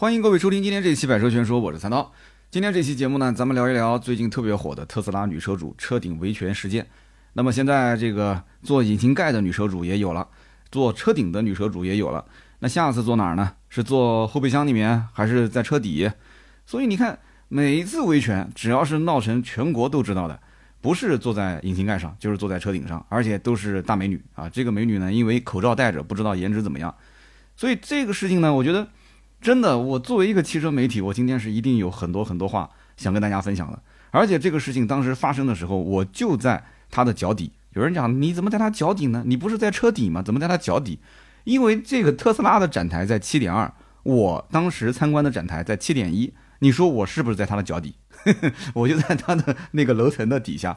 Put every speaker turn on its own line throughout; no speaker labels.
欢迎各位收听今天这期《百车全说》，我是三刀。今天这期节目呢，咱们聊一聊最近特别火的特斯拉女车主车顶维权事件。那么现在这个做引擎盖的女车主也有了，做车顶的女车主也有了。那下次坐哪儿呢？是坐后备箱里面，还是在车底？所以你看，每一次维权，只要是闹成全国都知道的，不是坐在引擎盖上，就是坐在车顶上，而且都是大美女啊。这个美女呢，因为口罩戴着，不知道颜值怎么样。所以这个事情呢，我觉得真的，我作为一个汽车媒体，我今天是一定有很多很多话想跟大家分享的。而且这个事情当时发生的时候，我就在他的脚底。有人讲，你怎么在他脚底呢？你不是在车底吗？怎么在他脚底？因为这个特斯拉的展台在七点二，我当时参观的展台在七点一。你说我是不是在他的脚底？我就在他的那个楼层的底下。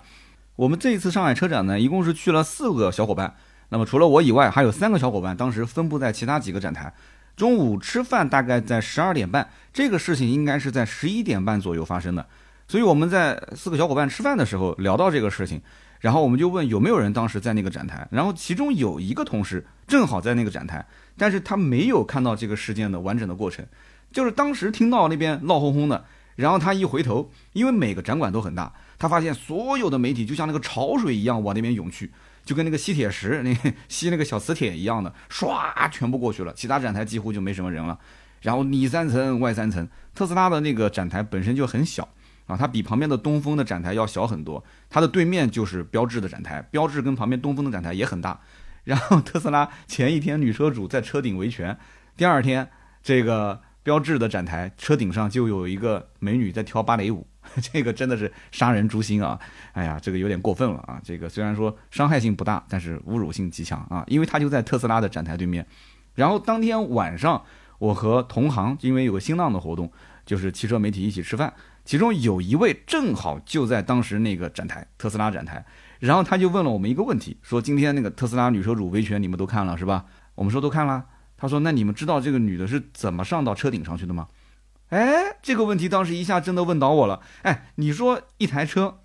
我们这一次上海车展呢，一共是去了四个小伙伴。那么除了我以外，还有三个小伙伴，当时分布在其他几个展台。中午吃饭大概在十二点半，这个事情应该是在十一点半左右发生的。所以我们在四个小伙伴吃饭的时候聊到这个事情。然后我们就问有没有人当时在那个展台，然后其中有一个同事正好在那个展台，但是他没有看到这个事件的完整的过程，就是当时听到那边闹哄哄的，然后他一回头，因为每个展馆都很大，他发现所有的媒体就像那个潮水一样往那边涌去，就跟那个吸铁石那 吸那个小磁铁一样的，唰全部过去了，其他展台几乎就没什么人了，然后里三层外三层，特斯拉的那个展台本身就很小。啊，它比旁边的东风的展台要小很多，它的对面就是标致的展台，标致跟旁边东风的展台也很大。然后特斯拉前一天女车主在车顶维权，第二天这个标志的展台车顶上就有一个美女在跳芭蕾舞，这个真的是杀人诛心啊！哎呀，这个有点过分了啊！这个虽然说伤害性不大，但是侮辱性极强啊！因为他就在特斯拉的展台对面。然后当天晚上，我和同行因为有个新浪的活动，就是汽车媒体一起吃饭。其中有一位正好就在当时那个展台，特斯拉展台，然后他就问了我们一个问题，说今天那个特斯拉女车主维权你们都看了是吧？我们说都看了。他说那你们知道这个女的是怎么上到车顶上去的吗？哎，这个问题当时一下真的问倒我了。哎，你说一台车，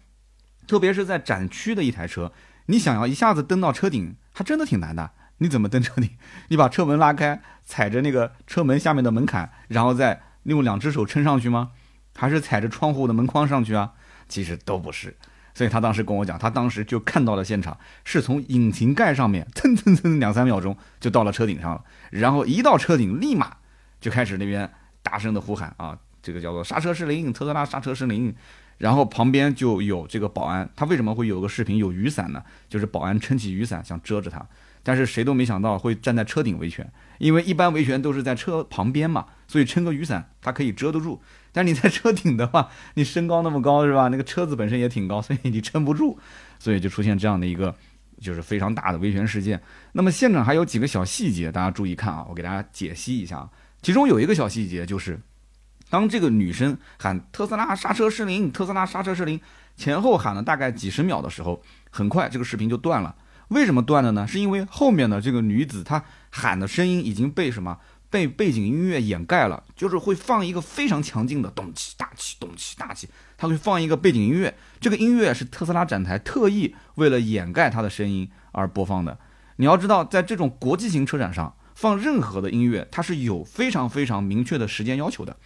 特别是在展区的一台车，你想要一下子登到车顶，还真的挺难的。你怎么登车顶？你把车门拉开，踩着那个车门下面的门槛，然后再用两只手撑上去吗？还是踩着窗户的门框上去啊？其实都不是，所以他当时跟我讲，他当时就看到了现场，是从引擎盖上面蹭蹭蹭两三秒钟就到了车顶上了，然后一到车顶立马就开始那边大声的呼喊啊，这个叫做刹车失灵，特斯拉刹车失灵，然后旁边就有这个保安，他为什么会有个视频有雨伞呢？就是保安撑起雨伞想遮着他，但是谁都没想到会站在车顶维权，因为一般维权都是在车旁边嘛，所以撑个雨伞它可以遮得住。但你在车顶的话，你身高那么高是吧？那个车子本身也挺高，所以你撑不住，所以就出现这样的一个就是非常大的维权事件。那么现场还有几个小细节，大家注意看啊，我给大家解析一下。其中有一个小细节就是，当这个女生喊特斯拉刹车失灵，特斯拉刹车失灵，前后喊了大概几十秒的时候，很快这个视频就断了。为什么断了呢？是因为后面的这个女子她喊的声音已经被什么？被背景音乐掩盖了，就是会放一个非常强劲的咚起大起咚起大起，它会放一个背景音乐。这个音乐是特斯拉展台特意为了掩盖它的声音而播放的。你要知道，在这种国际型车展上放任何的音乐，它是有非常非常明确的时间要求的。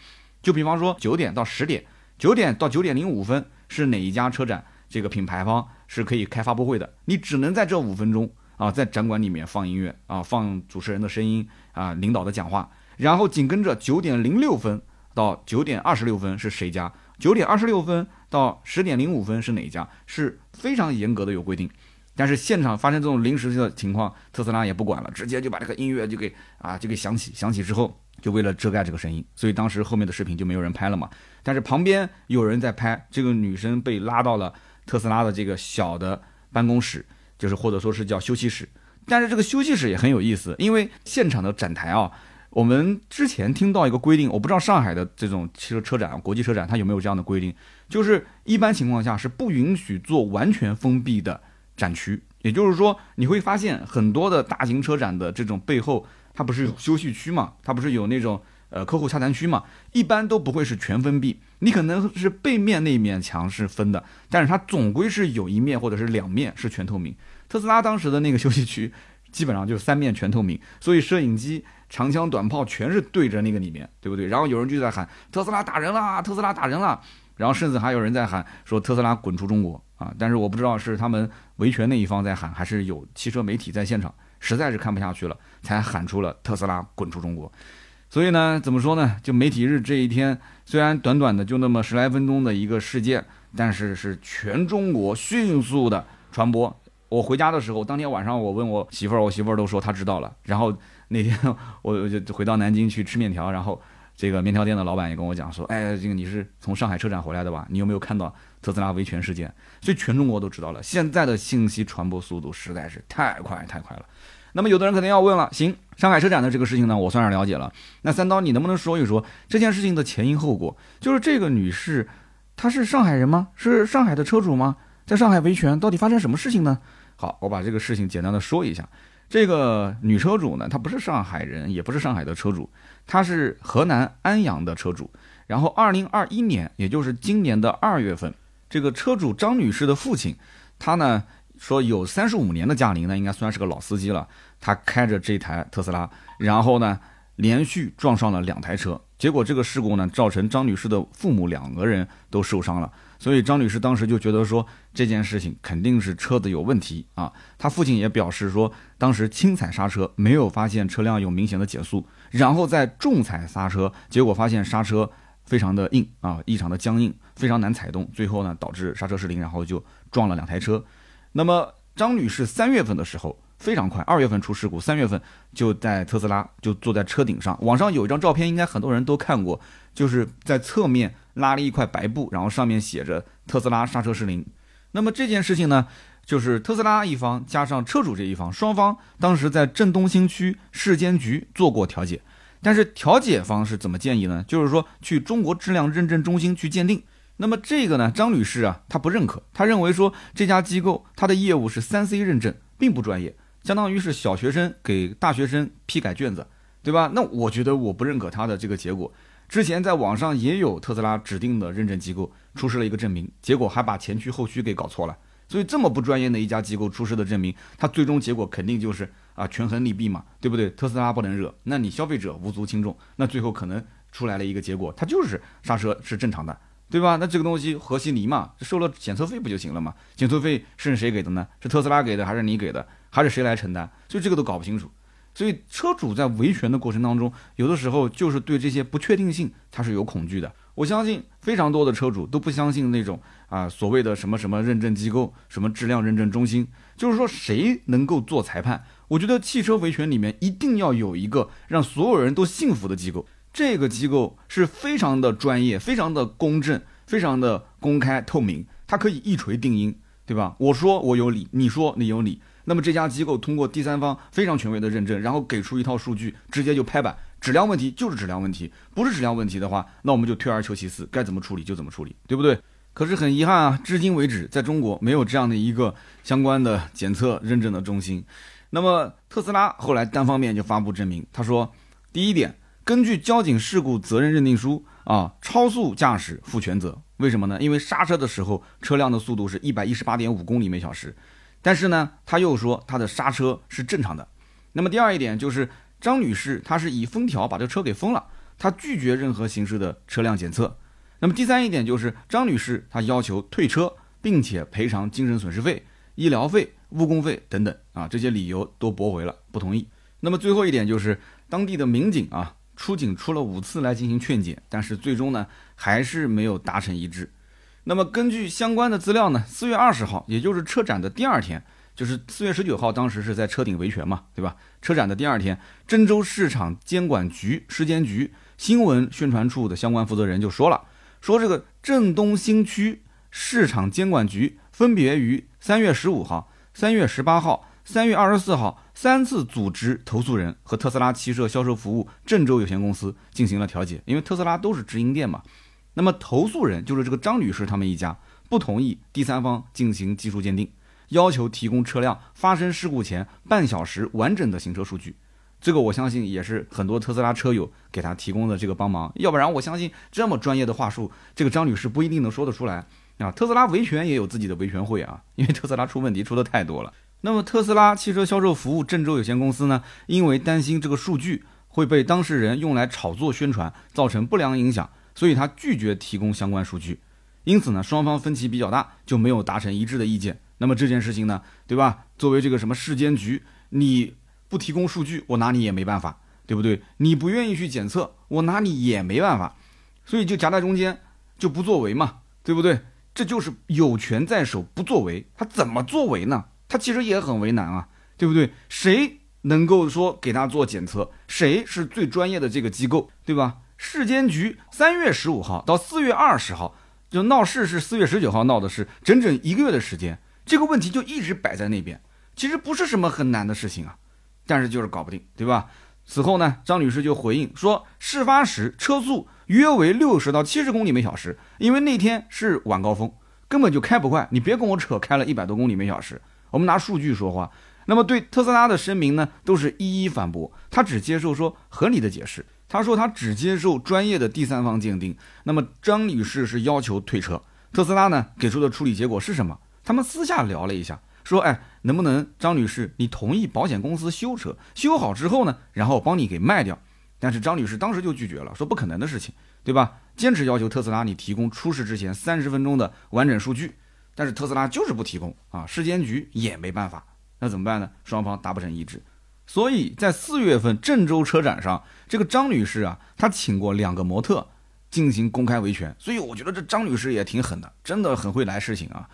就比方说九点到十点，九点到九点零五分是哪一家车展这个品牌方是可以开发布会的，你只能在这五分钟。啊，在展馆里面放音乐啊，放主持人的声音啊，领导的讲话，然后紧跟着九点零六分到九点二十六分是谁家？九点二十六分到十点零五分是哪一家？是非常严格的有规定。但是现场发生这种临时的情况，特斯拉也不管了，直接就把这个音乐就给啊就给响起，响起之后就为了遮盖这个声音，所以当时后面的视频就没有人拍了嘛。但是旁边有人在拍，这个女生被拉到了特斯拉的这个小的办公室。就是或者说是叫休息室，但是这个休息室也很有意思，因为现场的展台啊，我们之前听到一个规定，我不知道上海的这种汽车车展、国际车展它有没有这样的规定，就是一般情况下是不允许做完全封闭的展区，也就是说你会发现很多的大型车展的这种背后，它不是有休息区嘛，它不是有那种呃客户洽谈区嘛，一般都不会是全封闭。你可能是背面那一面墙是分的，但是它总归是有一面或者是两面是全透明。特斯拉当时的那个 休息区基本上就是三面全透明，所以摄影机长枪短炮全是对着那个里面，对不对？然后有人就在喊特斯拉打人了，特斯拉打人了，然后甚至还有人在喊说特斯拉滚出中国啊！但是我不知道是他们维权那一方在喊，还是有汽车媒体在现场，实在是看不下去了，才喊出了特斯拉滚出中国。所以呢，怎么说呢？就媒体日这一天，虽然短短的就那么十来分钟的一个事件，但是是全中国迅速的传播。我回家的时候，当天晚上我问我媳妇儿，我媳妇儿都说她知道了。然后。那天我就回到南京去吃面条，然后这个面条店的老板也跟我讲说：“哎，这个你是从上海车展回来的吧？你有没有看到特斯拉维权事件？”所以全中国都知道了。现在的信息传播速度实在是太快太快了。那么有的人肯定要问了：行，上海车展的这个事情呢，我算是了解了。那三刀，你能不能说一说这件事情的前因后果？就是这个女士，她是上海人吗？是上海的车主吗？在上海维权，到底发生什么事情呢？好，我把这个事情简单的说一下。这个女车主呢，她不是上海人，也不是上海的车主，她是河南安阳的车主。然后，二零二一年，也就是今年的二月份，这个车主张女士的父亲，他呢说有三十五年的驾龄呢，应该算是个老司机了。他开着这台特斯拉，然后呢连续撞上了两台车，结果这个事故呢，造成张女士的父母两个人都受伤了。所以张女士当时就觉得说这件事情肯定是车子有问题啊。她父亲也表示说，当时轻踩刹车没有发现车辆有明显的减速，然后再重踩刹车，结果发现刹车非常的硬啊，异常的僵硬，非常难踩动，最后呢导致刹车失灵，然后就撞了两台车。那么张女士三月份的时候非常快，二月份出事故，三月份就在特斯拉就坐在车顶上，网上有一张照片，应该很多人都看过，就是在侧面。拉了一块白布，然后上面写着“特斯拉刹车失灵”。那么这件事情呢，就是特斯拉一方加上车主这一方，双方当时在镇东新区市监局做过调解。但是调解方是怎么建议呢？就是说去中国质量认证中心去鉴定。那么这个呢，张女士啊，她不认可，她认为说这家机构它的业务是三 C 认证，并不专业，相当于是小学生给大学生批改卷子，对吧？那我觉得我不认可她的这个结果。之前在网上也有特斯拉指定的认证机构出示了一个证明，结果还把前驱后驱给搞错了。所以这么不专业的一家机构出示的证明，它最终结果肯定就是啊权衡利弊嘛，对不对？特斯拉不能惹，那你消费者无足轻重，那最后可能出来了一个结果，它就是刹车是正常的，对吧？那这个东西和稀泥嘛，收了检测费不就行了嘛？检测费是谁给的呢？是特斯拉给的还是你给的？还是谁来承担？所以这个都搞不清楚。所以车主在维权的过程当中，有的时候就是对这些不确定性他是有恐惧的。我相信非常多的车主都不相信那种啊所谓的什么什么认证机构、什么质量认证中心，就是说谁能够做裁判？我觉得汽车维权里面一定要有一个让所有人都信服的机构，这个机构是非常的专业、非常的公正、非常的公开透明，它可以一锤定音，对吧？我说我有理，你说你有理。那么这家机构通过第三方非常权威的认证，然后给出一套数据，直接就拍板，质量问题就是质量问题，不是质量问题的话，那我们就退而求其次，该怎么处理就怎么处理，对不对？可是很遗憾啊，至今为止，在中国没有这样的一个相关的检测认证的中心。那么特斯拉后来单方面就发布证明，他说，第一点，根据交警事故责任认定书啊，超速驾驶负全责。为什么呢？因为刹车的时候车辆的速度是一百一十八点五公里每小时。但是呢，他又说他的刹车是正常的。那么第二一点就是张女士她是以封条把这车给封了，她拒绝任何形式的车辆检测。那么第三一点就是张女士她要求退车，并且赔偿精神损失费、医疗费、误工费等等啊，这些理由都驳回了，不同意。那么最后一点就是当地的民警啊出警出了五次来进行劝解，但是最终呢还是没有达成一致。那么根据相关的资料呢，四月二十号，也就是车展的第二天，就是四月十九号，当时是在车顶维权嘛，对吧？车展的第二天，郑州市场监管局市监局新闻宣传处的相关负责人就说了，说这个郑东新区市场监管局分别于三月十五号、三月十八号、三月二十四号三次组织投诉人和特斯拉汽车销售服务郑州有限公司进行了调解，因为特斯拉都是直营店嘛。那么投诉人就是这个张女士他们一家不同意第三方进行技术鉴定，要求提供车辆发生事故前半小时完整的行车数据。这个我相信也是很多特斯拉车友给他提供的这个帮忙，要不然我相信这么专业的话术，这个张女士不一定能说得出来啊。特斯拉维权也有自己的维权会啊，因为特斯拉出问题出的太多了。那么特斯拉汽车销售服务郑州有限公司呢，因为担心这个数据。会被当事人用来炒作宣传，造成不良影响，所以他拒绝提供相关数据。因此呢，双方分歧比较大，就没有达成一致的意见。那么这件事情呢，对吧？作为这个什么市监局，你不提供数据，我拿你也没办法，对不对？你不愿意去检测，我拿你也没办法，所以就夹在中间，就不作为嘛，对不对？这就是有权在手，不作为，他怎么作为呢？他其实也很为难啊，对不对？谁能够说给他做检测？谁是最专业的这个机构，对吧？市监局三月十五号到四月二十号。就闹事是四月十九号闹的事，整整一个月的时间，这个问题就一直摆在那边，其实不是什么很难的事情啊，但是就是搞不定，对吧？此后呢，张女士就回应说，事发时车速约为六十到七十公里每小时，因为那天是晚高峰，根本就开不快，你别跟我扯开了一百多公里每小时，我们拿数据说话。那么对特斯拉的声明呢，都是一一反驳，他只接受说合理的解释。他说他只接受专业的第三方鉴定。那么张女士是要求退车，特斯拉呢给出的处理结果是什么？他们私下聊了一下，说，哎，能不能张女士你同意保险公司修车，修好之后呢，然后帮你给卖掉？但是张女士当时就拒绝了，说不可能的事情，对吧？坚持要求特斯拉你提供出事之前三十分钟的完整数据，但是特斯拉就是不提供啊，市监局也没办法，那怎么办呢？双方达不成一致。所以在四月份郑州车展上，这个张女士啊，她请过两个模特进行公开维权。所以我觉得这张女士也挺狠的，真的很会来事情啊。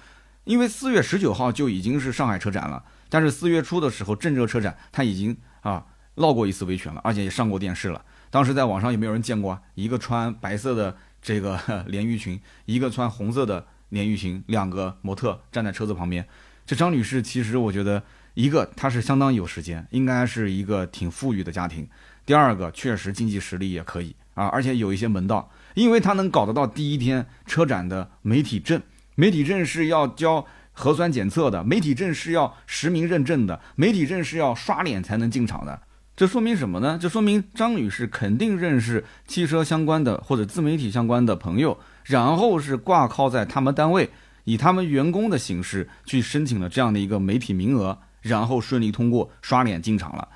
因为四月十九号就已经是上海车展了，但是四月初的时候郑州车展她已经啊闹过一次维权了，而且也上过电视了。当时在网上有没有人见过一个穿白色的这个 连衣裙，一个穿红色的连衣裙，两个模特站在车子旁边？这张女士其实我觉得。一个，她是相当有时间，应该是一个挺富裕的家庭。第二个，确实经济实力也可以啊，而且有一些门道，因为她能搞得到第一天车展的媒体证，媒体证是要交核酸检测的，媒体证是要实名认证的，媒体证是要刷脸才能进场的。这说明什么呢？这说明张女士肯定认识汽车相关的或者自媒体相关的朋友，然后是挂靠在他们单位，以他们员工的形式去申请了这样的一个媒体名额。然后顺利通过刷脸进场了，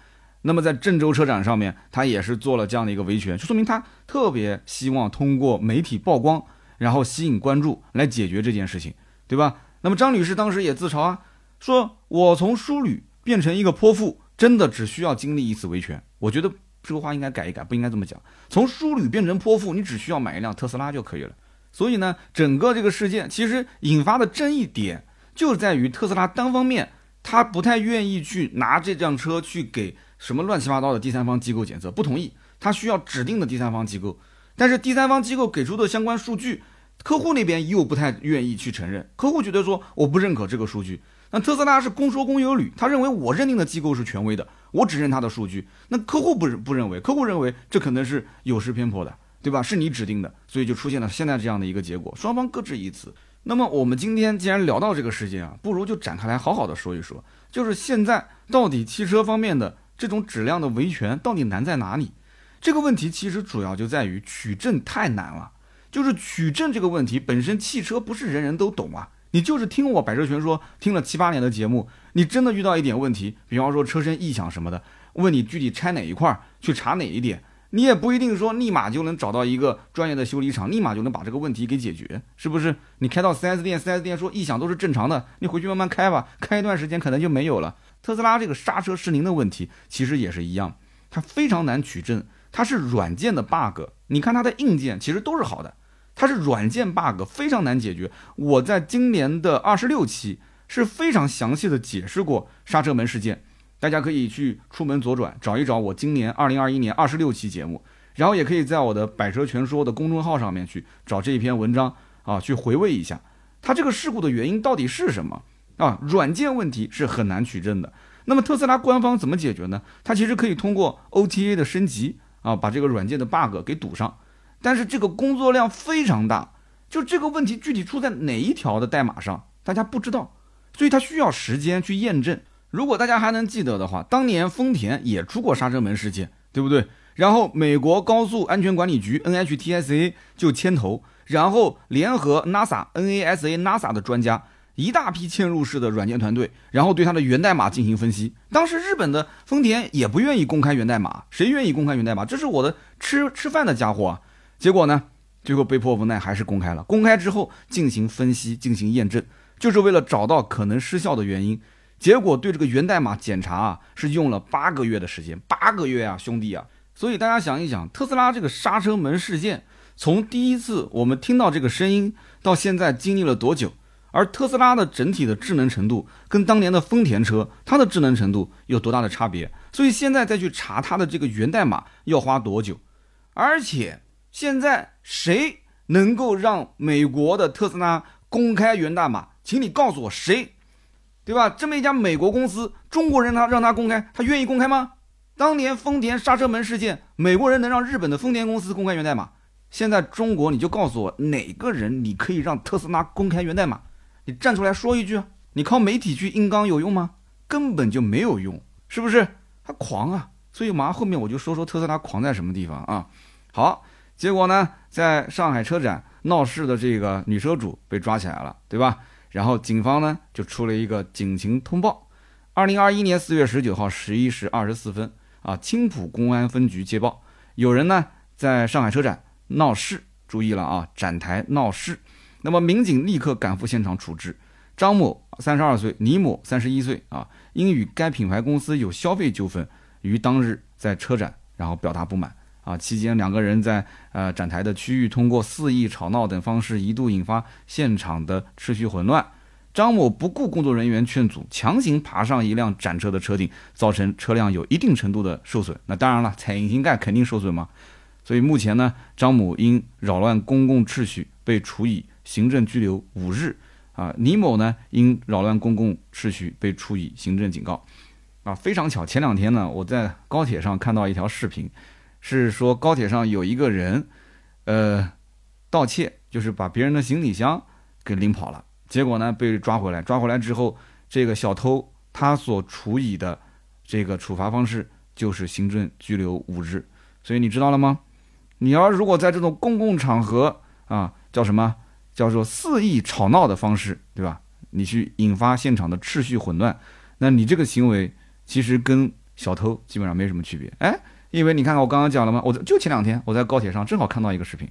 那么在郑州车展上面，他也是做了这样的一个维权，就说明他特别希望通过媒体曝光，然后吸引关注来解决这件事情，对吧？那么张女士当时也自嘲啊，说我从淑女变成一个泼妇，真的只需要经历一次维权。我觉得这个话应该改一改，不应该这么讲。从淑女变成泼妇，你只需要买一辆特斯拉就可以了。所以呢，整个这个事件其实引发的争议点就在于特斯拉单方面。他不太愿意去拿这辆车去给什么乱七八糟的第三方机构检测，不同意。他需要指定的第三方机构，但是第三方机构给出的相关数据，客户那边又不太愿意去承认。客户觉得说我不认可这个数据。那特斯拉是公说公有理，他认为我认定的机构是权威的，我只认他的数据。那客户不不认为，客户认为这可能是有失偏颇的，对吧？是你指定的，所以就出现了现在这样的一个结果，双方各执一词。那么我们今天既然聊到这个事件啊，不如就展开来好好的说一说，就是现在到底汽车方面的这种质量的维权到底难在哪里？这个问题其实主要就在于取证太难了。就是取证这个问题本身，汽车不是人人都懂啊。你就是听我百车全说听了七八年的节目，你真的遇到一点问题，比方说车身异响什么的，问你具体拆哪一块儿，去查哪一点。你也不一定说立马就能找到一个专业的修理厂，立马就能把这个问题给解决，是不是？你开到 4S 店，4S 店说异响都是正常的，你回去慢慢开吧，开一段时间可能就没有了。特斯拉这个刹车失灵的问题其实也是一样，它非常难取证，它是软件的 bug。你看它的硬件其实都是好的，它是软件 bug 非常难解决。我在今年的二十六期是非常详细的解释过刹车门事件。大家可以去出门左转找一找我今年二零二一年二十六期节目，然后也可以在我的百车全说的公众号上面去找这一篇文章啊，去回味一下，它这个事故的原因到底是什么啊？软件问题是很难取证的。那么特斯拉官方怎么解决呢？它其实可以通过 OTA 的升级啊，把这个软件的 bug 给堵上，但是这个工作量非常大，就这个问题具体出在哪一条的代码上，大家不知道，所以它需要时间去验证。如果大家还能记得的话，当年丰田也出过刹车门事件，对不对？然后美国高速安全管理局 NHTSA 就牵头，然后联合 NASA NASA NASA 的专家，一大批嵌入式的软件团队，然后对它的源代码进行分析。当时日本的丰田也不愿意公开源代码，谁愿意公开源代码？这是我的吃吃饭的家伙啊！结果呢，最后被迫无奈还是公开了。公开之后进行分析，进行验证，就是为了找到可能失效的原因。结果对这个源代码检查啊，是用了八个月的时间，八个月啊，兄弟啊！所以大家想一想，特斯拉这个刹车门事件，从第一次我们听到这个声音到现在经历了多久？而特斯拉的整体的智能程度跟当年的丰田车，它的智能程度有多大的差别？所以现在再去查它的这个源代码要花多久？而且现在谁能够让美国的特斯拉公开源代码？请你告诉我谁，对吧？这么一家美国公司，中国人他让他公开，他愿意公开吗？当年丰田刹车门事件，美国人能让日本的丰田公司公开源代码？现在中国你就告诉我哪个人你可以让特斯拉公开源代码？你站出来说一句，你靠媒体去硬刚有用吗？根本就没有用，是不是？他狂啊！所以马上后面我就说说特斯拉狂在什么地方啊？好，结果呢，在上海车展闹事的这个女车主被抓起来了，对吧？然后警方呢就出了一个警情通报。二零二一年四月十九号十一时二十四分啊，青浦公安分局接报，有人呢在上海车展闹事，注意了啊，展台闹事。那么民警立刻赶赴现场处置，张某三十二岁，李某三十一岁啊，因与该品牌公司有消费纠纷，于当日在车展然后表达不满啊，期间两个人在呃展台的区域通过肆意吵闹等方式，一度引发现场的秩序混乱。张某不顾工作人员劝阻，强行爬上一辆展车的车顶，造成车辆有一定程度的受损。那当然了，踩引擎盖肯定受损嘛。所以目前呢，张某因扰乱公共秩序被处以。行政拘留五日，啊，李某呢因扰乱公共秩序被处以行政警告，啊，非常巧，前两天呢我在高铁上看到一条视频，是说高铁上有一个人，呃，盗窃，就是把别人的行李箱给拎跑了，结果呢被抓回来，抓回来之后，这个小偷他所处以的这个处罚方式就是行政拘留五日，所以你知道了吗？你要如果在这种公共场合啊，叫什么？叫做肆意吵闹的方式，对吧？你去引发现场的秩序混乱，那你这个行为其实跟小偷基本上没什么区别。哎，因为你看看我刚刚讲了吗？我就前两天我在高铁上正好看到一个视频，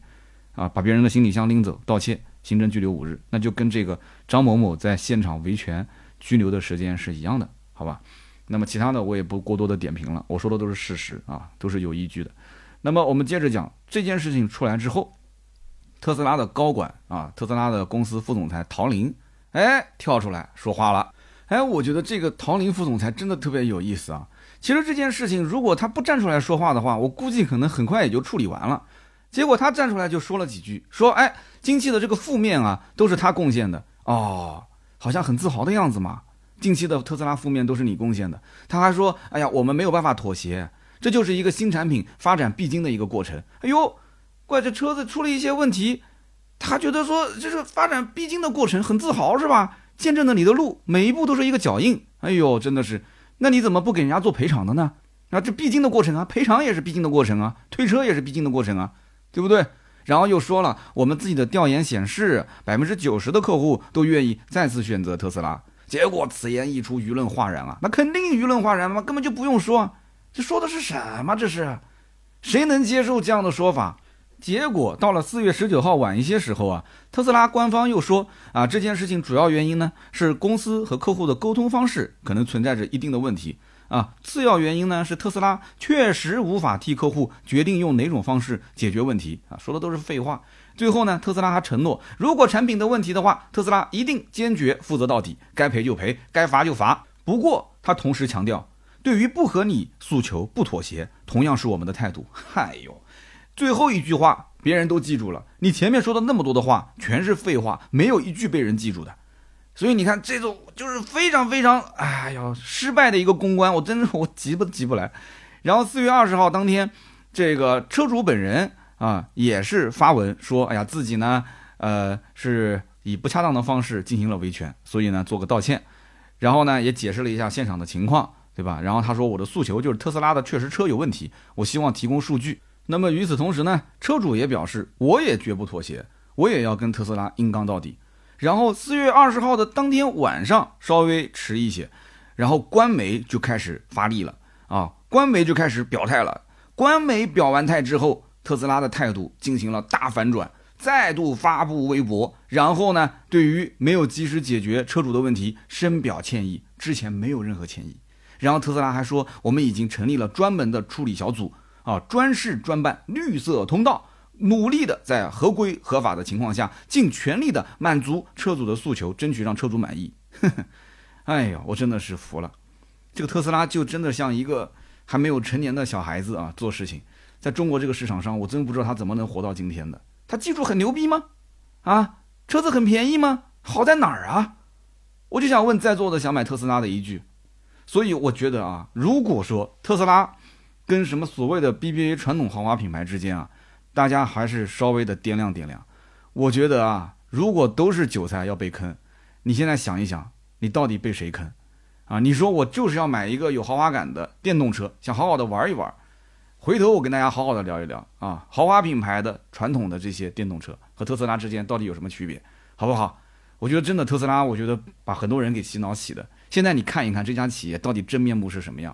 啊，把别人的行李箱拎走，盗窃，行政拘留五日，那就跟这个张某某在现场维权拘留的时间是一样的，好吧？那么其他的我也不过多的点评了，我说的都是事实啊，都是有依据的。那么我们接着讲这件事情出来之后。特斯拉的高管啊，特斯拉的公司副总裁陶林，哎，跳出来说话了。哎，我觉得这个陶林副总裁真的特别有意思啊。其实这件事情如果他不站出来说话的话，我估计可能很快也就处理完了。结果他站出来就说了几句，说：“哎，近期的这个负面啊，都是他贡献的哦，好像很自豪的样子嘛。近期的特斯拉负面都是你贡献的。”他还说：“哎呀，我们没有办法妥协，这就是一个新产品发展必经的一个过程。”哎呦。怪这车子出了一些问题，他觉得说这是发展必经的过程，很自豪是吧？见证了你的路，每一步都是一个脚印。哎呦，真的是，那你怎么不给人家做赔偿的呢？啊，这必经的过程啊，赔偿也是必经的过程啊，退车也是必经的过程啊，对不对？然后又说了，我们自己的调研显示，百分之九十的客户都愿意再次选择特斯拉。结果此言一出，舆论哗然啊，那肯定舆论哗然嘛，根本就不用说，这说的是什么？这是谁能接受这样的说法？结果到了四月十九号晚一些时候啊，特斯拉官方又说啊，这件事情主要原因呢是公司和客户的沟通方式可能存在着一定的问题啊，次要原因呢是特斯拉确实无法替客户决定用哪种方式解决问题啊，说的都是废话。最后呢，特斯拉还承诺，如果产品的问题的话，特斯拉一定坚决负责到底，该赔就赔，该罚就罚。不过他同时强调，对于不合理诉求不妥协，同样是我们的态度。嗨哟！最后一句话，别人都记住了。你前面说的那么多的话，全是废话，没有一句被人记住的。所以你看，这种就是非常非常，哎呀，失败的一个公关，我真的我急不急不来。然后四月二十号当天，这个车主本人啊，也是发文说，哎呀，自己呢，呃，是以不恰当的方式进行了维权，所以呢，做个道歉。然后呢，也解释了一下现场的情况，对吧？然后他说，我的诉求就是特斯拉的确实车有问题，我希望提供数据。那么与此同时呢，车主也表示，我也绝不妥协，我也要跟特斯拉硬刚到底。然后四月二十号的当天晚上稍微迟一些，然后官媒就开始发力了啊，官媒就开始表态了。官媒表完态之后，特斯拉的态度进行了大反转，再度发布微博，然后呢，对于没有及时解决车主的问题深表歉意，之前没有任何歉意。然后特斯拉还说，我们已经成立了专门的处理小组啊，专事专办绿色通道。努力的在合规合法的情况下，尽全力的满足车主的诉求，争取让车主满意。呵 呵哎呀，我真的是服了，这个特斯拉就真的像一个还没有成年的小孩子啊，做事情。在中国这个市场上，我真不知道他怎么能活到今天的。他技术很牛逼吗？啊，车子很便宜吗？好在哪儿啊？我就想问在座的想买特斯拉的一句。所以我觉得啊，如果说特斯拉跟什么所谓的 BBA 传统豪华品牌之间啊。大家还是稍微的掂量掂量，我觉得啊，如果都是韭菜要被坑，你现在想一想，你到底被谁坑？啊，你说我就是要买一个有豪华感的电动车，想好好的玩一玩，回头我跟大家好好的聊一聊啊，豪华品牌的传统的这些电动车和特斯拉之间到底有什么区别，好不好？我觉得真的特斯拉，我觉得把很多人给洗脑洗的。现在你看一看这家企业到底真面目是什么样？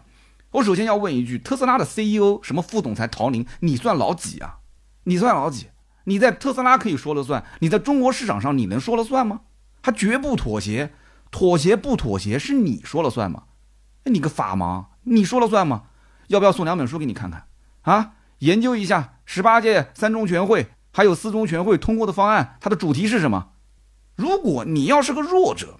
我首先要问一句，特斯拉的 CEO 什么副总裁陶宁，你算老几啊？你算老几？你在特斯拉可以说了算，你在中国市场上你能说了算吗？他绝不妥协，妥协不妥协是你说了算吗？你个法盲，你说了算吗？要不要送两本书给你看看啊？研究一下十八届三中全会还有四中全会通过的方案，它的主题是什么？如果你要是个弱者，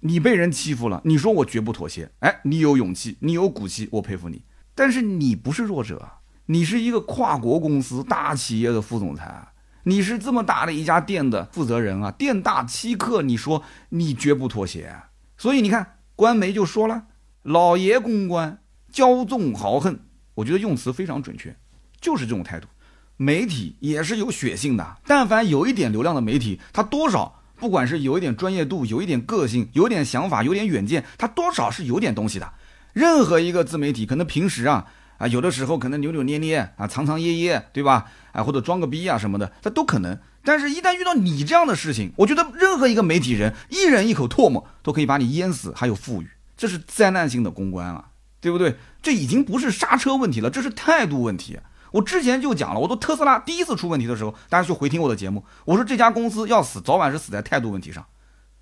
你被人欺负了，你说我绝不妥协，哎，你有勇气，你有骨气，我佩服你。但是你不是弱者。你是一个跨国公司大企业的副总裁，你是这么大的一家店的负责人啊，店大欺客，你说你绝不妥协。所以你看，官媒就说了，老爷公关骄纵豪横，我觉得用词非常准确，就是这种态度。媒体也是有血性的，但凡有一点流量的媒体，他多少不管是有一点专业度，有一点个性，有点想法，有点远见，他多少是有点东西的。任何一个自媒体，可能平时啊。啊，有的时候可能扭扭捏捏啊，藏藏掖掖，对吧？啊，或者装个逼啊什么的，他都可能。但是，一旦遇到你这样的事情，我觉得任何一个媒体人，一人一口唾沫都可以把你淹死，还有富裕，这是灾难性的公关啊，对不对？这已经不是刹车问题了，这是态度问题。我之前就讲了，我都特斯拉第一次出问题的时候，大家去回听我的节目，我说这家公司要死，早晚是死在态度问题上。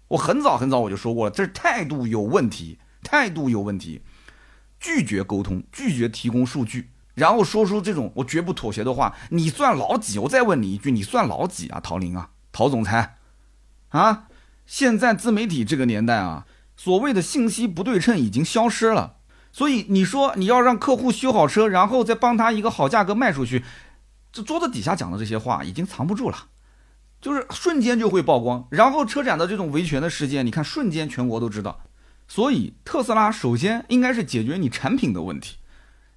我很早很早我就说过了，这是态度有问题，态度有问题。拒绝沟通，拒绝提供数据，然后说出这种我绝不妥协的话，你算老几？我再问你一句，你算老几啊？陶林啊，陶总裁，啊，现在自媒体这个年代啊，所谓的信息不对称已经消失了，所以你说你要让客户修好车，然后再帮他一个好价格卖出去，这桌子底下讲的这些话已经藏不住了，就是瞬间就会曝光，然后车展的这种维权的事件，你看瞬间全国都知道。所以，特斯拉首先应该是解决你产品的问题。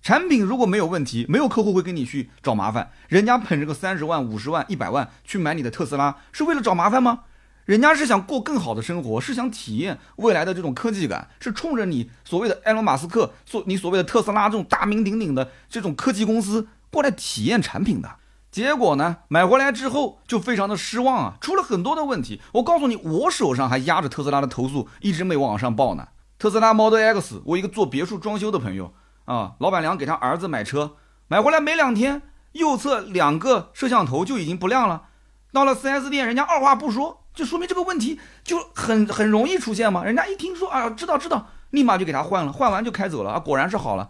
产品如果没有问题，没有客户会跟你去找麻烦。人家捧着个三十万、五十万、一百万去买你的特斯拉，是为了找麻烦吗？人家是想过更好的生活，是想体验未来的这种科技感，是冲着你所谓的埃隆·马斯克、所你所谓的特斯拉这种大名鼎鼎的这种科技公司过来体验产品的。结果呢，买回来之后就非常的失望啊，出了很多的问题。我告诉你，我手上还压着特斯拉的投诉，一直没往上报呢。特斯拉 Model X，我一个做别墅装修的朋友啊，老板娘给他儿子买车，买回来没两天，右侧两个摄像头就已经不亮了。到了 4S 店，人家二话不说，就说明这个问题就很很容易出现嘛。人家一听说啊，知道知道，立马就给他换了，换完就开走了啊，果然是好了。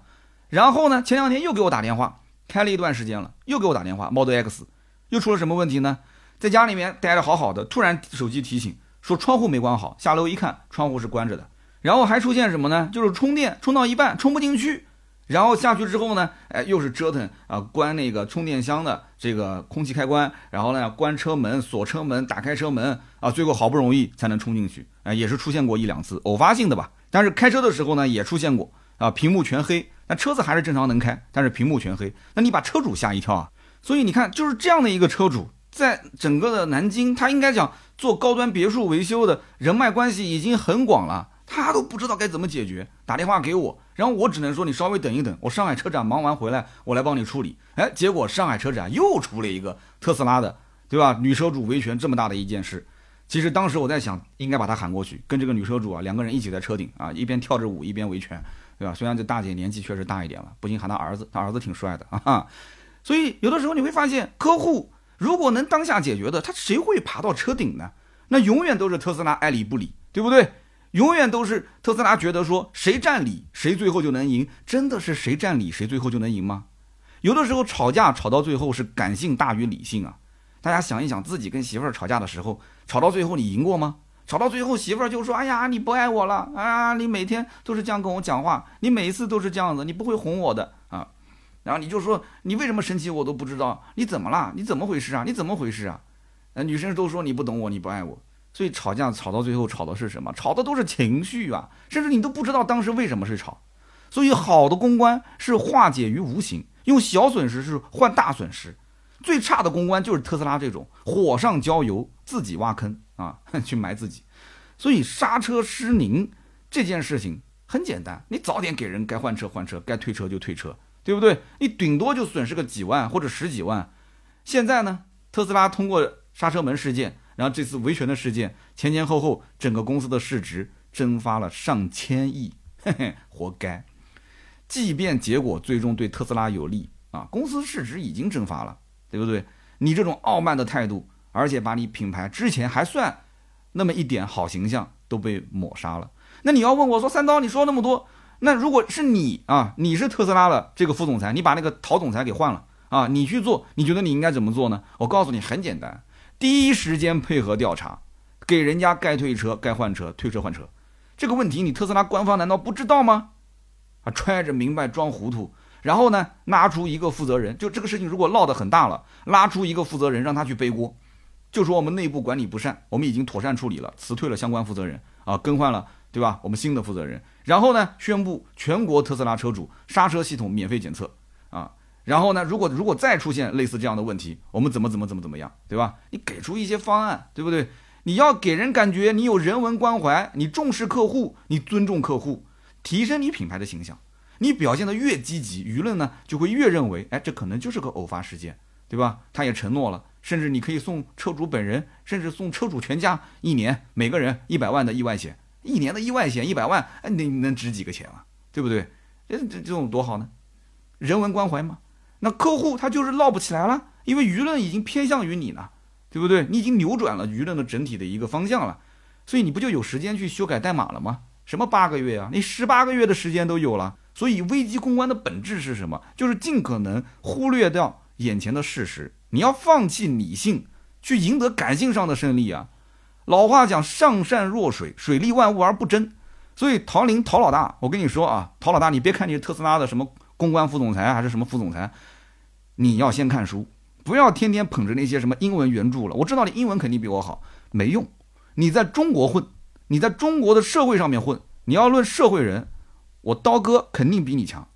然后呢，前两天又给我打电话。开了一段时间了，又给我打电话，Model X 又出了什么问题呢？在家里面待着好好的，突然手机提醒说窗户没关好，下楼一看，窗户是关着的。然后还出现什么呢？就是充电充到一半充不进去，然后下去之后呢，哎，又是折腾啊，关那个充电箱的这个空气开关，然后呢，关车门、锁车门、打开车门啊，最后好不容易才能冲进去，哎，也是出现过一两次，偶发性的吧。但是开车的时候呢，也出现过啊，屏幕全黑。那车子还是正常能开，但是屏幕全黑，那你把车主吓一跳啊！所以你看，就是这样的一个车主，在整个的南京，他应该讲做高端别墅维修的人脉关系已经很广了，他都不知道该怎么解决，打电话给我，然后我只能说你稍微等一等，我上海车展忙完回来，我来帮你处理。哎，结果上海车展又出了一个特斯拉的，对吧？女车主维权这么大的一件事，其实当时我在想，应该把她喊过去，跟这个女车主啊两个人一起在车顶啊，一边跳着舞一边维权，对吧？虽然这大姐年纪确实大一点了，不行喊她儿子，她儿子挺帅的啊。所以有的时候你会发现，客户如果能当下解决的，他谁会爬到车顶呢？那永远都是特斯拉爱理不理，对不对？永远都是特斯拉觉得说谁占理谁最后就能赢，真的是谁占理谁最后就能赢吗？有的时候吵架吵到最后是感性大于理性啊！大家想一想，自己跟媳妇吵架的时候，吵到最后你赢过吗？吵到最后媳妇就说：“哎呀，你不爱我了啊！你每天都是这样跟我讲话，你每一次都是这样子，你不会哄我的啊！”然后你就说：“你为什么生气？我都不知道，你怎么了？你怎么回事啊？你怎么回事啊？”呃，女生都说你不懂我，你不爱我。所以吵架吵到最后，吵的是什么？吵的都是情绪啊，甚至你都不知道当时为什么是吵。所以好的公关是化解于无形，用小损失是换大损失。最差的公关就是特斯拉这种火上浇油，自己挖坑啊，去埋自己。所以刹车失灵这件事情很简单，你早点给人该换车换车，该退车就退车，对不对？你顶多就损失个几万或者十几万。现在呢，特斯拉通过刹车门事件。然后这次维权的事件前前后后，整个公司的市值蒸发了上千亿，嘿嘿，活该。即便结果最终对特斯拉有利啊，公司市值已经蒸发了，对不对？你这种傲慢的态度，而且把你品牌之前还算那么一点好形象都被抹杀了。那你要问我说，三刀，你说那么多，那如果是你啊，你是特斯拉的这个副总裁，你把那个陶总裁给换了啊，你去做，你觉得你应该怎么做呢？我告诉你，很简单。第一时间配合调查，给人家该退车该换车退车换车，这个问题你特斯拉官方难道不知道吗？啊，揣着明白装糊涂，然后呢拉出一个负责人，就这个事情如果闹得很大了，拉出一个负责人让他去背锅，就说我们内部管理不善，我们已经妥善处理了，辞退了相关负责人啊，更换了对吧？我们新的负责人，然后呢宣布全国特斯拉车主刹车系统免费检测啊。然后呢？如果如果再出现类似这样的问题，我们怎么怎么怎么怎么样，对吧？你给出一些方案，对不对？你要给人感觉你有人文关怀，你重视客户，你尊重客户，提升你品牌的形象。你表现的越积极，舆论呢就会越认为，哎，这可能就是个偶发事件，对吧？他也承诺了，甚至你可以送车主本人，甚至送车主全家一年每个人一百万的意外险，一年的意外险一百万，哎，你能值几个钱啊？对不对？这这这种多好呢？人文关怀嘛。那客户他就是闹不起来了，因为舆论已经偏向于你了，对不对？你已经扭转了舆论的整体的一个方向了，所以你不就有时间去修改代码了吗？什么八个月啊，你十八个月的时间都有了。所以危机公关的本质是什么？就是尽可能忽略掉眼前的事实，你要放弃理性，去赢得感性上的胜利啊。老话讲，上善若水，水利万物而不争。所以陶林陶老大，我跟你说啊，陶老大，你别看你是特斯拉的什么。公关副总裁还是什么副总裁？你要先看书，不要天天捧着那些什么英文原著了。我知道你英文肯定比我好，没用。你在中国混，你在中国的社会上面混，你要论社会人，我刀哥肯定比你强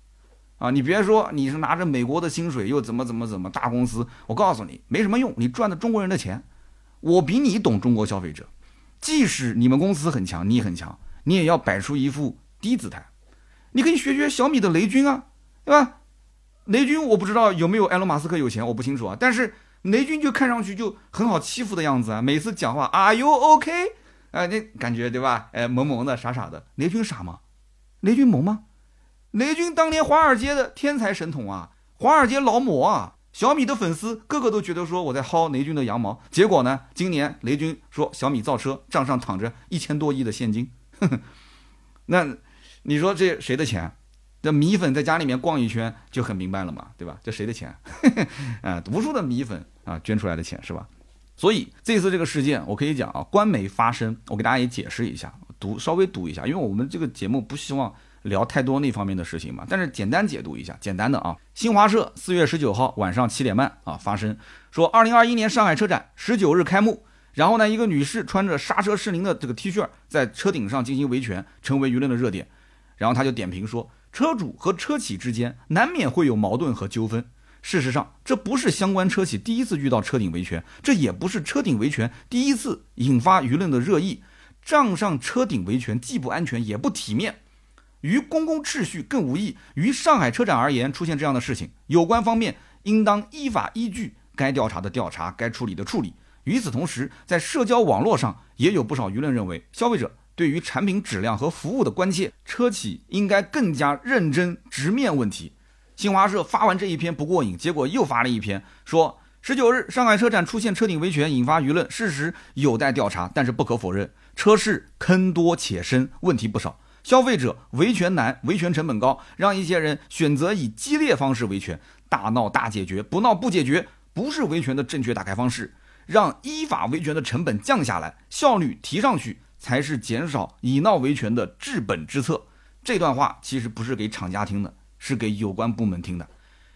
啊！你别说你是拿着美国的薪水又怎么怎么怎么大公司，我告诉你没什么用。你赚的中国人的钱，我比你懂中国消费者。即使你们公司很强，你很强，你也要摆出一副低姿态。你可以学学小米的雷军啊。对吧？雷军我不知道有没有埃隆·马斯克有钱，我不清楚啊。但是雷军就看上去就很好欺负的样子啊，每次讲话，Are you OK？哎，那感觉对吧？哎，萌萌的，傻傻的。雷军傻吗？雷军萌吗？雷军当年华尔街的天才神童啊，华尔街劳模啊。小米的粉丝个个都觉得说我在薅雷军的羊毛。结果呢，今年雷军说小米造车账上躺着一千多亿的现金，那你说这谁的钱？这米粉在家里面逛一圈就很明白了嘛，对吧？这谁的钱？啊，无数的米粉啊捐出来的钱是吧？所以这次这个事件，我可以讲啊，官媒发声，我给大家也解释一下，读稍微读一下，因为我们这个节目不希望聊太多那方面的事情嘛，但是简单解读一下，简单的啊。新华社四月十九号晚上七点半啊发声说，二零二一年上海车展十九日开幕，然后呢，一个女士穿着刹车失灵的这个 T 恤在车顶上进行维权，成为舆论的热点，然后他就点评说。车主和车企之间难免会有矛盾和纠纷。事实上，这不是相关车企第一次遇到车顶维权，这也不是车顶维权第一次引发舆论的热议。账上车顶维权既不安全也不体面，于公共秩序更无益。于上海车展而言，出现这样的事情，有关方面应当依法依据该调查的调查，该处理的处理。与此同时，在社交网络上也有不少舆论认为，消费者对于产品质量和服务的关切，车企应该更加认真直面问题。新华社发完这一篇不过瘾，结果又发了一篇，说十九日上海车展出现车顶维权，引发舆论，事实有待调查，但是不可否认，车市坑多且深，问题不少。消费者维权难，维权成本高，让一些人选择以激烈方式维权，大闹大解决，不闹不解决，不是维权的正确打开方式。让依法维权的成本降下来，效率提上去，才是减少以闹维权的治本之策。这段话其实不是给厂家听的，是给有关部门听的。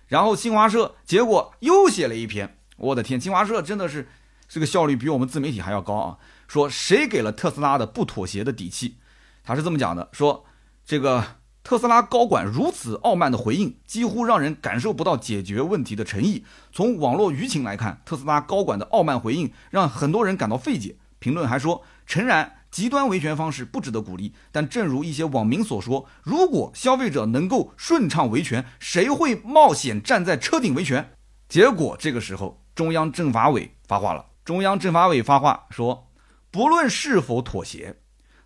然后新华社结果又写了一篇，我的天，新华社真的是这个效率比我们自媒体还要高啊！说谁给了特斯拉的不妥协的底气？他是这么讲的：说这个。特斯拉高管如此傲慢的回应，几乎让人感受不到解决问题的诚意。从网络舆情来看，特斯拉高管的傲慢回应让很多人感到费解。评论还说，诚然，极端维权方式不值得鼓励，但正如一些网民所说，如果消费者能够顺畅维权，谁会冒险站在车顶维权？结果这个时候，中央政法委发话了。中央政法委发话说，不论是否妥协，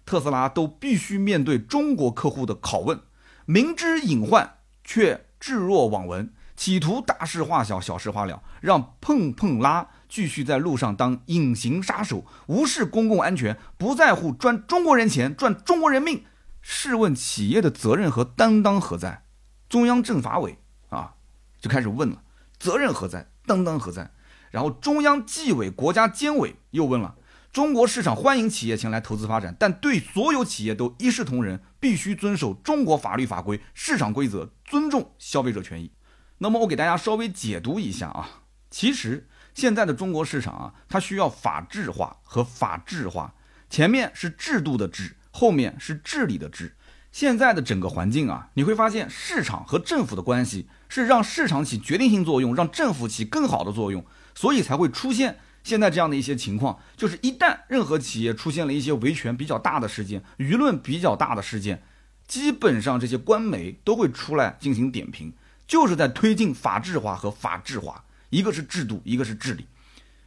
特斯拉都必须面对中国客户的拷问。明知隐患却置若罔闻，企图大事化小，小事化了，让碰碰拉继续在路上当隐形杀手，无视公共安全，不在乎赚中国人钱、赚中国人命。试问企业的责任和担当何在？中央政法委啊就开始问了：责任何在？担当何在？然后中央纪委国家监委又问了。中国市场欢迎企业前来投资发展，但对所有企业都一视同仁，必须遵守中国法律法规、市场规则，尊重消费者权益。那么我给大家稍微解读一下啊，其实现在的中国市场啊，它需要法治化和法治化，前面是制度的治，后面是治理的治。现在的整个环境啊，你会发现市场和政府的关系是让市场起决定性作用，让政府起更好的作用，所以才会出现。现在这样的一些情况，就是一旦任何企业出现了一些维权比较大的事件、舆论比较大的事件，基本上这些官媒都会出来进行点评，就是在推进法治化和法治化，一个是制度，一个是治理。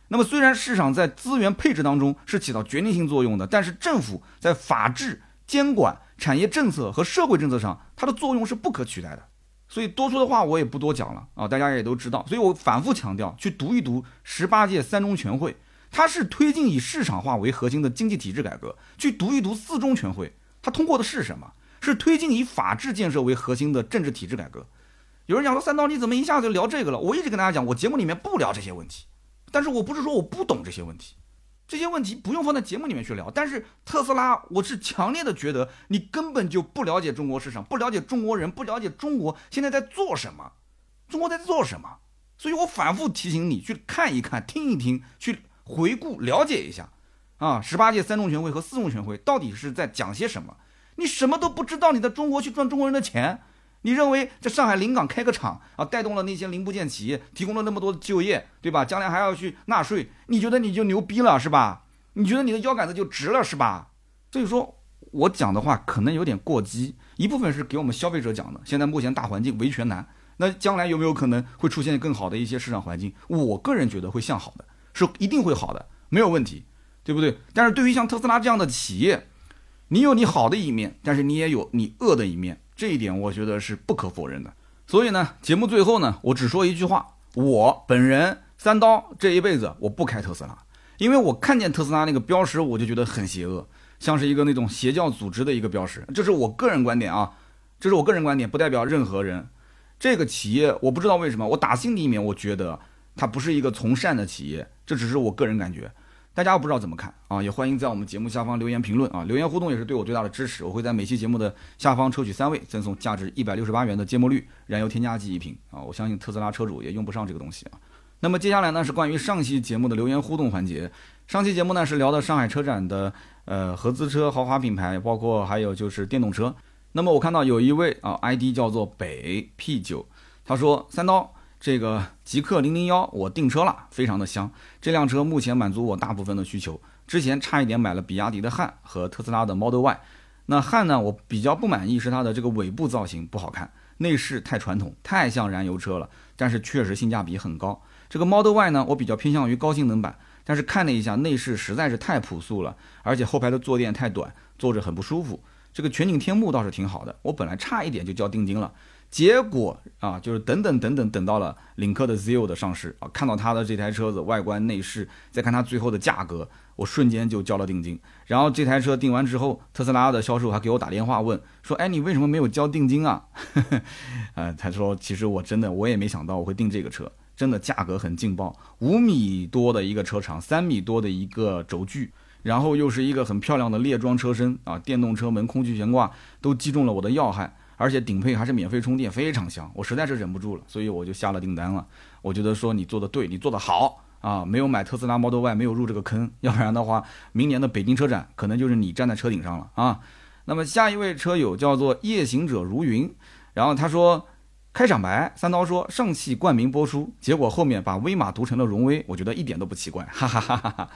那么虽然市场在资源配置当中是起到决定性作用的，但是政府在法治、监管、产业政策和社会政策上，它的作用是不可取代的。所以多说的话我也不多讲了啊，大家也都知道。所以我反复强调，去读一读十八届三中全会，它是推进以市场化为核心的经济体制改革；去读一读四中全会，它通过的是什么？是推进以法治建设为核心的政治体制改革。有人讲说三刀你怎么一下子就聊这个了？我一直跟大家讲，我节目里面不聊这些问题，但是我不是说我不懂这些问题。这些问题不用放在节目里面去聊，但是特斯拉，我是强烈的觉得你根本就不了解中国市场，不了解中国人，不了解中国现在在做什么，中国在做什么，所以我反复提醒你去看一看，听一听，去回顾了解一下，啊，十八届三中全会和四中全会到底是在讲些什么？你什么都不知道，你在中国去赚中国人的钱。你认为在上海临港开个厂啊，带动了那些零部件企业，提供了那么多的就业，对吧？将来还要去纳税，你觉得你就牛逼了是吧？你觉得你的腰杆子就直了是吧？所以说我讲的话可能有点过激，一部分是给我们消费者讲的。现在目前大环境维权难，那将来有没有可能会出现更好的一些市场环境？我个人觉得会向好的，是一定会好的，没有问题，对不对？但是对于像特斯拉这样的企业，你有你好的一面，但是你也有你恶的一面。这一点我觉得是不可否认的，所以呢，节目最后呢，我只说一句话：我本人三刀这一辈子我不开特斯拉，因为我看见特斯拉那个标识，我就觉得很邪恶，像是一个那种邪教组织的一个标识。这是我个人观点啊，这是我个人观点，不代表任何人。这个企业我不知道为什么，我打心里面我觉得它不是一个从善的企业，这只是我个人感觉。大家不知道怎么看啊？也欢迎在我们节目下方留言评论啊！留言互动也是对我最大的支持。我会在每期节目的下方抽取三位，赠送价值一百六十八元的芥末绿燃油添加剂一瓶啊！我相信特斯拉车主也用不上这个东西啊。那么接下来呢是关于上期节目的留言互动环节。上期节目呢是聊的上海车展的呃合资车、豪华品牌，包括还有就是电动车。那么我看到有一位啊 ID 叫做北 P 九，他说三刀。这个极氪零零幺，我订车了，非常的香。这辆车目前满足我大部分的需求。之前差一点买了比亚迪的汉和特斯拉的 Model Y。那汉呢，我比较不满意是它的这个尾部造型不好看，内饰太传统，太像燃油车了。但是确实性价比很高。这个 Model Y 呢，我比较偏向于高性能版，但是看了一下内饰实在是太朴素了，而且后排的坐垫太短，坐着很不舒服。这个全景天幕倒是挺好的，我本来差一点就交定金了，结果啊，就是等等等等等到了领克的 z e o 的上市啊，看到它的这台车子外观内饰，再看它最后的价格，我瞬间就交了定金。然后这台车定完之后，特斯拉的销售还给我打电话问说：“哎，你为什么没有交定金啊？” 呃，他说：“其实我真的我也没想到我会订这个车，真的价格很劲爆，五米多的一个车长，三米多的一个轴距。”然后又是一个很漂亮的列装车身啊，电动车门、空气悬挂都击中了我的要害，而且顶配还是免费充电，非常香，我实在是忍不住了，所以我就下了订单了。我觉得说你做的对，你做的好啊，没有买特斯拉 Model Y，没有入这个坑，要不然的话，明年的北京车展可能就是你站在车顶上了啊。那么下一位车友叫做夜行者如云，然后他说开场白，三刀说上汽冠名播出，结果后面把威马读成了荣威，我觉得一点都不奇怪，哈哈哈哈哈。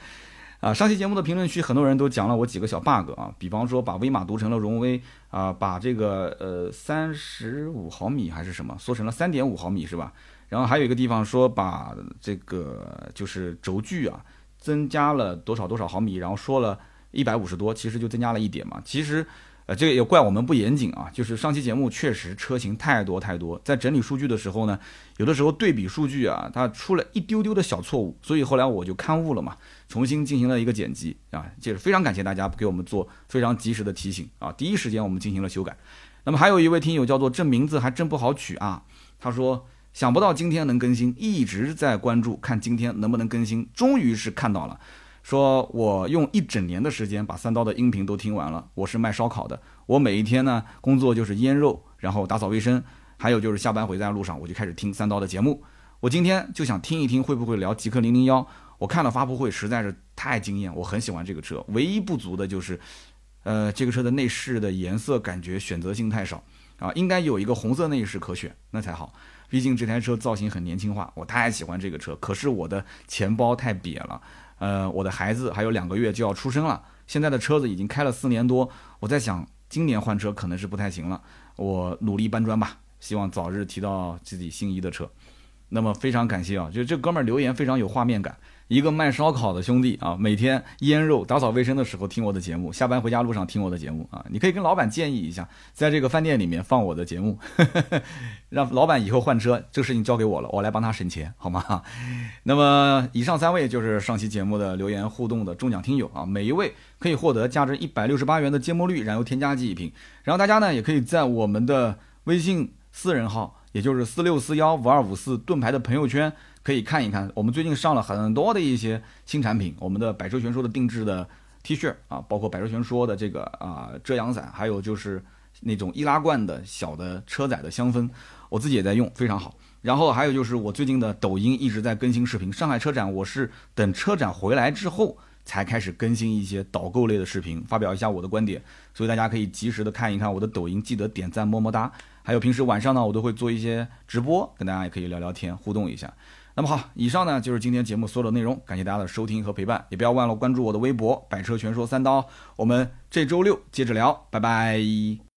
啊，上期节目的评论区很多人都讲了我几个小 bug 啊，比方说把威马读成了荣威啊，把这个呃三十五毫米还是什么缩成了三点五毫米是吧？然后还有一个地方说把这个就是轴距啊增加了多少多少毫米，然后说了一百五十多，其实就增加了一点嘛，其实。呃，这个也怪我们不严谨啊，就是上期节目确实车型太多太多，在整理数据的时候呢，有的时候对比数据啊，它出了一丢丢的小错误，所以后来我就刊物了嘛，重新进行了一个剪辑啊，就是非常感谢大家给我们做非常及时的提醒啊，第一时间我们进行了修改。那么还有一位听友叫做这名字还真不好取啊，他说想不到今天能更新，一直在关注看今天能不能更新，终于是看到了。说我用一整年的时间把三刀的音频都听完了。我是卖烧烤的，我每一天呢工作就是腌肉，然后打扫卫生，还有就是下班回家路上我就开始听三刀的节目。我今天就想听一听会不会聊极客零零幺。我看了发布会实在是太惊艳，我很喜欢这个车，唯一不足的就是，呃，这个车的内饰的颜色感觉选择性太少啊，应该有一个红色内饰可选那才好。毕竟这台车造型很年轻化，我太喜欢这个车，可是我的钱包太瘪了。呃，我的孩子还有两个月就要出生了，现在的车子已经开了四年多，我在想今年换车可能是不太行了，我努力搬砖吧，希望早日提到自己心仪的车。那么非常感谢啊，就这哥们儿留言非常有画面感。一个卖烧烤的兄弟啊，每天腌肉、打扫卫生的时候听我的节目，下班回家路上听我的节目啊。你可以跟老板建议一下，在这个饭店里面放我的节目，让老板以后换车，这个事情交给我了，我来帮他省钱，好吗？那么以上三位就是上期节目的留言互动的中奖听友啊，每一位可以获得价值一百六十八元的芥末绿燃油添加剂一瓶。然后大家呢也可以在我们的微信私人号，也就是四六四幺五二五四盾牌的朋友圈。可以看一看，我们最近上了很多的一些新产品，我们的百车全说的定制的 T 恤啊，包括百车全说的这个啊遮阳伞，还有就是那种易拉罐的小的车载的香氛，我自己也在用，非常好。然后还有就是我最近的抖音一直在更新视频，上海车展我是等车展回来之后才开始更新一些导购类的视频，发表一下我的观点，所以大家可以及时的看一看我的抖音，记得点赞么么哒。还有平时晚上呢，我都会做一些直播，跟大家也可以聊聊天，互动一下。那么好，以上呢就是今天节目所有的内容，感谢大家的收听和陪伴，也不要忘了关注我的微博“百车全说三刀”，我们这周六接着聊，拜拜。